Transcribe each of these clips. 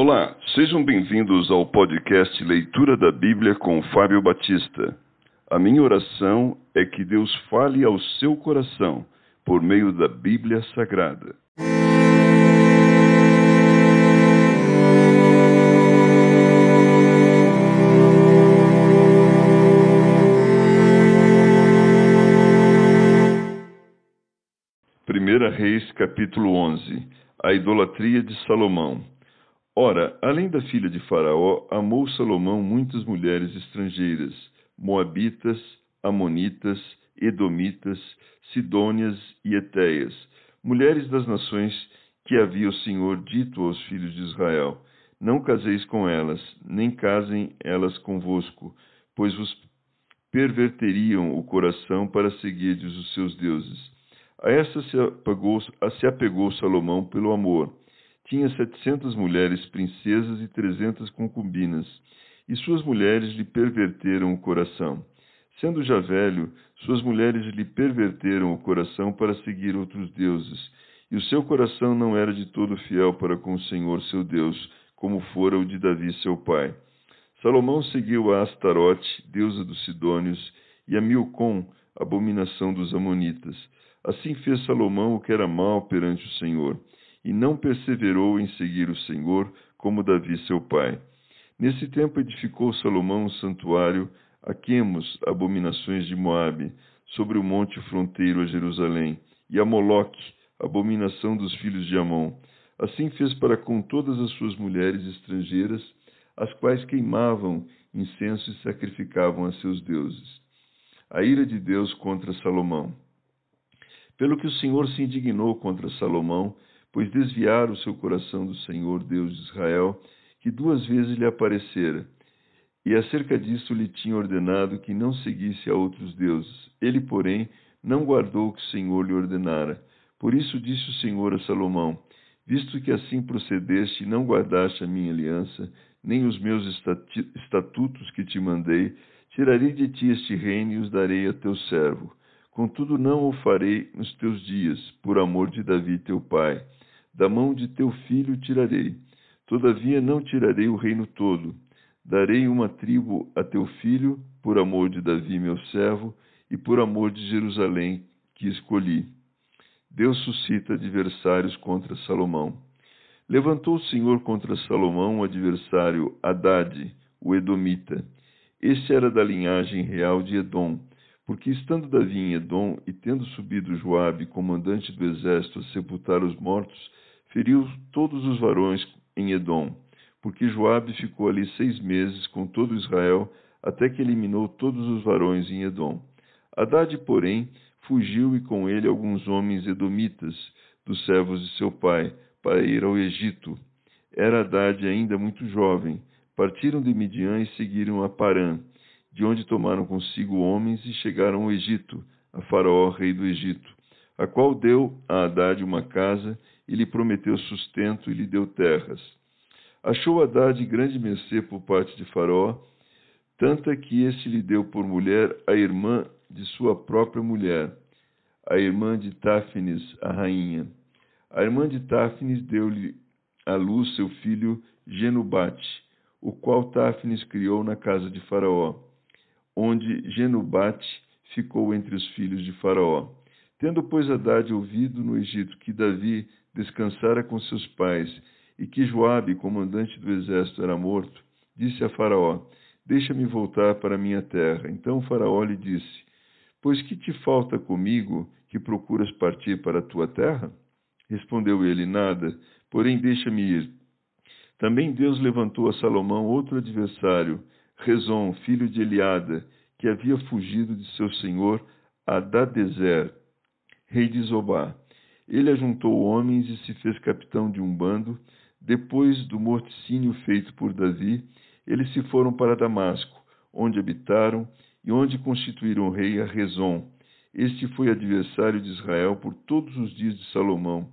Olá, sejam bem-vindos ao podcast Leitura da Bíblia com Fábio Batista. A minha oração é que Deus fale ao seu coração por meio da Bíblia Sagrada. Primeira Reis, capítulo 11. A idolatria de Salomão. Ora, além da filha de Faraó, amou Salomão muitas mulheres estrangeiras, moabitas, amonitas, edomitas, sidônias e etéias, mulheres das nações que havia o Senhor dito aos filhos de Israel: Não caseis com elas, nem casem elas convosco, pois vos perverteriam o coração para seguirdes os seus deuses. A esta se apegou, se apegou Salomão pelo amor tinha setecentas mulheres princesas e trezentas concubinas, e suas mulheres lhe perverteram o coração. Sendo já velho, suas mulheres lhe perverteram o coração para seguir outros deuses, e o seu coração não era de todo fiel para com o Senhor seu Deus, como fora o de Davi seu pai. Salomão seguiu a Astarote, deusa dos Sidônios, e a Milcom, abominação dos Amonitas. Assim fez Salomão o que era mal perante o Senhor e não perseverou em seguir o Senhor como Davi seu pai. Nesse tempo edificou Salomão um santuário a Quemos, abominações de Moabe, sobre o monte fronteiro a Jerusalém, e a Moloque, abominação dos filhos de Amon. Assim fez para com todas as suas mulheres estrangeiras, as quais queimavam incenso e sacrificavam a seus deuses. A ira de Deus contra Salomão. Pelo que o Senhor se indignou contra Salomão pois desviara o seu coração do Senhor Deus de Israel, que duas vezes lhe aparecera. E acerca disso lhe tinha ordenado que não seguisse a outros deuses. Ele, porém, não guardou o que o Senhor lhe ordenara. Por isso disse o Senhor a Salomão: Visto que assim procedeste e não guardaste a minha aliança, nem os meus estatutos que te mandei, tirarei de ti este reino e os darei a teu servo. Contudo, não o farei nos teus dias, por amor de Davi teu pai da mão de teu filho tirarei. Todavia não tirarei o reino todo. Darei uma tribo a teu filho, por amor de Davi, meu servo, e por amor de Jerusalém, que escolhi. Deus suscita adversários contra Salomão. Levantou o Senhor contra Salomão um adversário, Haddad, o Edomita. Este era da linhagem real de Edom, porque estando Davi em Edom e tendo subido Joabe, comandante do exército, a sepultar os mortos, feriu todos os varões em Edom, porque Joabe ficou ali seis meses com todo Israel, até que eliminou todos os varões em Edom. Haddad, porém, fugiu e com ele alguns homens edomitas, dos servos de seu pai, para ir ao Egito. Era Haddad ainda muito jovem. Partiram de Midian e seguiram a Parã, de onde tomaram consigo homens e chegaram ao Egito, a Faraó, rei do Egito, a qual deu a Haddad uma casa e lhe prometeu sustento e lhe deu terras. Achou Haddad grande mercê por parte de Faraó, tanta que este lhe deu por mulher a irmã de sua própria mulher, a irmã de Táfnis, a rainha. A irmã de Táfnis deu-lhe à luz seu filho Genubate, o qual Táfnis criou na casa de Faraó, onde Genubate ficou entre os filhos de Faraó. Tendo, pois, Haddad ouvido no Egito que Davi descansara com seus pais e que Joabe, comandante do exército, era morto, disse a Faraó: Deixa-me voltar para minha terra. Então Faraó lhe disse: Pois que te falta comigo que procuras partir para a tua terra? Respondeu ele: Nada, porém deixa-me ir. Também Deus levantou a Salomão outro adversário, Rezon, filho de Eliada, que havia fugido de seu senhor Adadezer, rei de Zobá. Ele ajuntou homens e se fez capitão de um bando. Depois do morticínio feito por Davi, eles se foram para Damasco, onde habitaram e onde constituíram rei a Rezon. Este foi adversário de Israel por todos os dias de Salomão.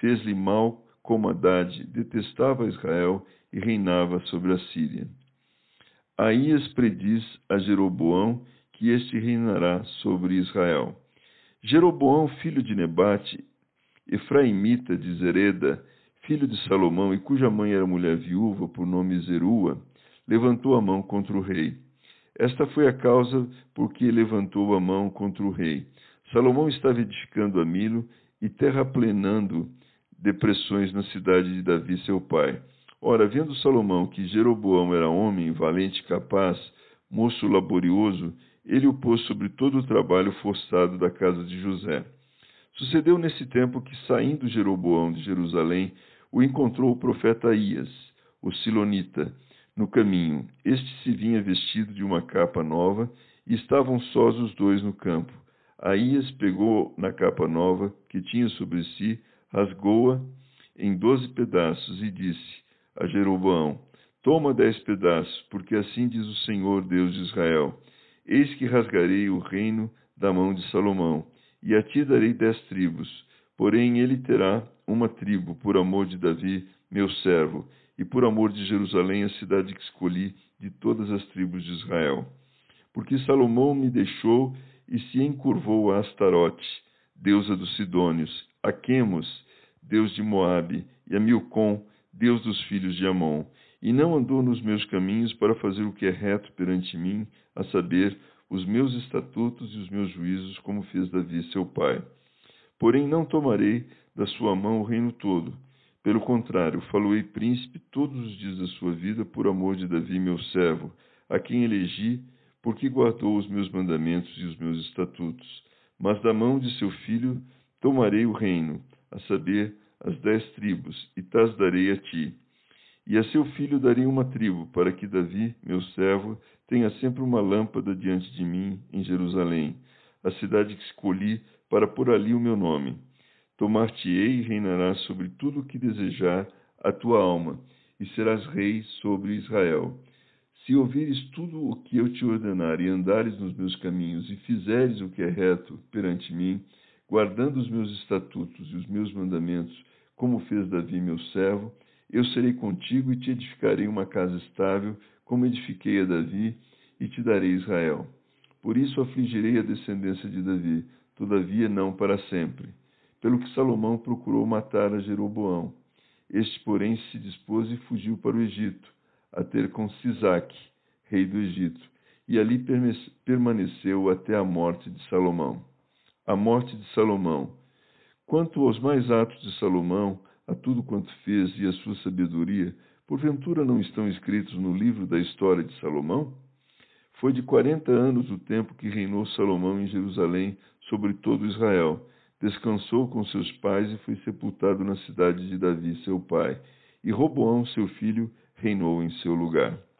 Fez-lhe mal como Haddad, detestava Israel e reinava sobre a Síria. Aías prediz a Jeroboão que este reinará sobre Israel. Jeroboão, filho de Nebate, Efraimita de Zereda, filho de Salomão, e cuja mãe era mulher viúva, por nome Zerua, levantou a mão contra o rei. Esta foi a causa por que levantou a mão contra o rei. Salomão estava edificando a Milo e terraplenando depressões na cidade de Davi, seu pai. Ora, vendo Salomão que Jeroboão era homem, valente, capaz, moço laborioso, ele o pôs sobre todo o trabalho forçado da casa de José. Sucedeu nesse tempo que, saindo Jeroboão de Jerusalém, o encontrou o profeta Ias, o Silonita, no caminho. Este se vinha vestido de uma capa nova, e estavam sós os dois no campo. Aías pegou na capa nova que tinha sobre si, rasgou-a em doze pedaços e disse a Jeroboão: Toma dez pedaços, porque assim diz o Senhor Deus de Israel: Eis que rasgarei o reino da mão de Salomão, e a ti darei dez tribos. Porém ele terá uma tribo, por amor de Davi, meu servo, e por amor de Jerusalém, a cidade que escolhi de todas as tribos de Israel. Porque Salomão me deixou e se encurvou a Astarote, deusa dos Sidônios, a Quemos, deus de Moabe, e a Milcom, deus dos filhos de Amon, e não andou nos meus caminhos para fazer o que é reto perante mim, a saber, os meus estatutos e os meus juízos, como fez Davi, seu pai. Porém, não tomarei da sua mão o reino todo, pelo contrário, faloei príncipe todos os dias da sua vida por amor de Davi, meu servo, a quem elegi, porque guardou os meus mandamentos e os meus estatutos. Mas da mão de seu filho tomarei o reino, a saber, as dez tribos, e tas darei a ti. E a seu filho darei uma tribo, para que Davi, meu servo, tenha sempre uma lâmpada diante de mim em Jerusalém, a cidade que escolhi para pôr ali o meu nome. Tomar-te-ei e reinarás sobre tudo o que desejar a tua alma, e serás rei sobre Israel. Se ouvires tudo o que eu te ordenar e andares nos meus caminhos e fizeres o que é reto perante mim, guardando os meus estatutos e os meus mandamentos, como fez Davi meu servo, eu serei contigo e te edificarei uma casa estável, como edifiquei a Davi, e te darei Israel. Por isso afligirei a descendência de Davi, todavia não para sempre pelo que Salomão procurou matar a Jeroboão. Este, porém, se dispôs e fugiu para o Egito, a ter com Sisaque, rei do Egito, e ali permaneceu até a morte de Salomão. A morte de Salomão. Quanto aos mais atos de Salomão, a tudo quanto fez e a sua sabedoria, porventura não estão escritos no livro da história de Salomão? Foi de quarenta anos o tempo que reinou Salomão em Jerusalém sobre todo Israel, descansou com seus pais e foi sepultado na cidade de Davi, seu pai. E Roboão, seu filho, reinou em seu lugar.